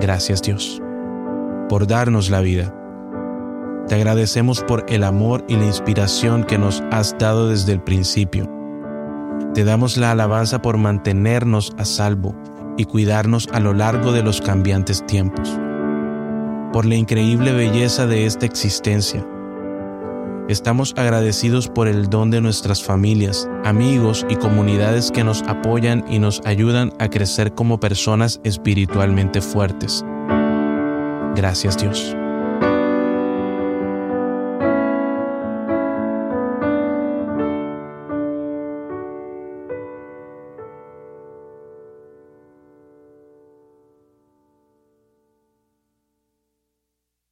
Gracias Dios por darnos la vida. Te agradecemos por el amor y la inspiración que nos has dado desde el principio. Te damos la alabanza por mantenernos a salvo y cuidarnos a lo largo de los cambiantes tiempos. Por la increíble belleza de esta existencia. Estamos agradecidos por el don de nuestras familias, amigos y comunidades que nos apoyan y nos ayudan a crecer como personas espiritualmente fuertes. Gracias Dios.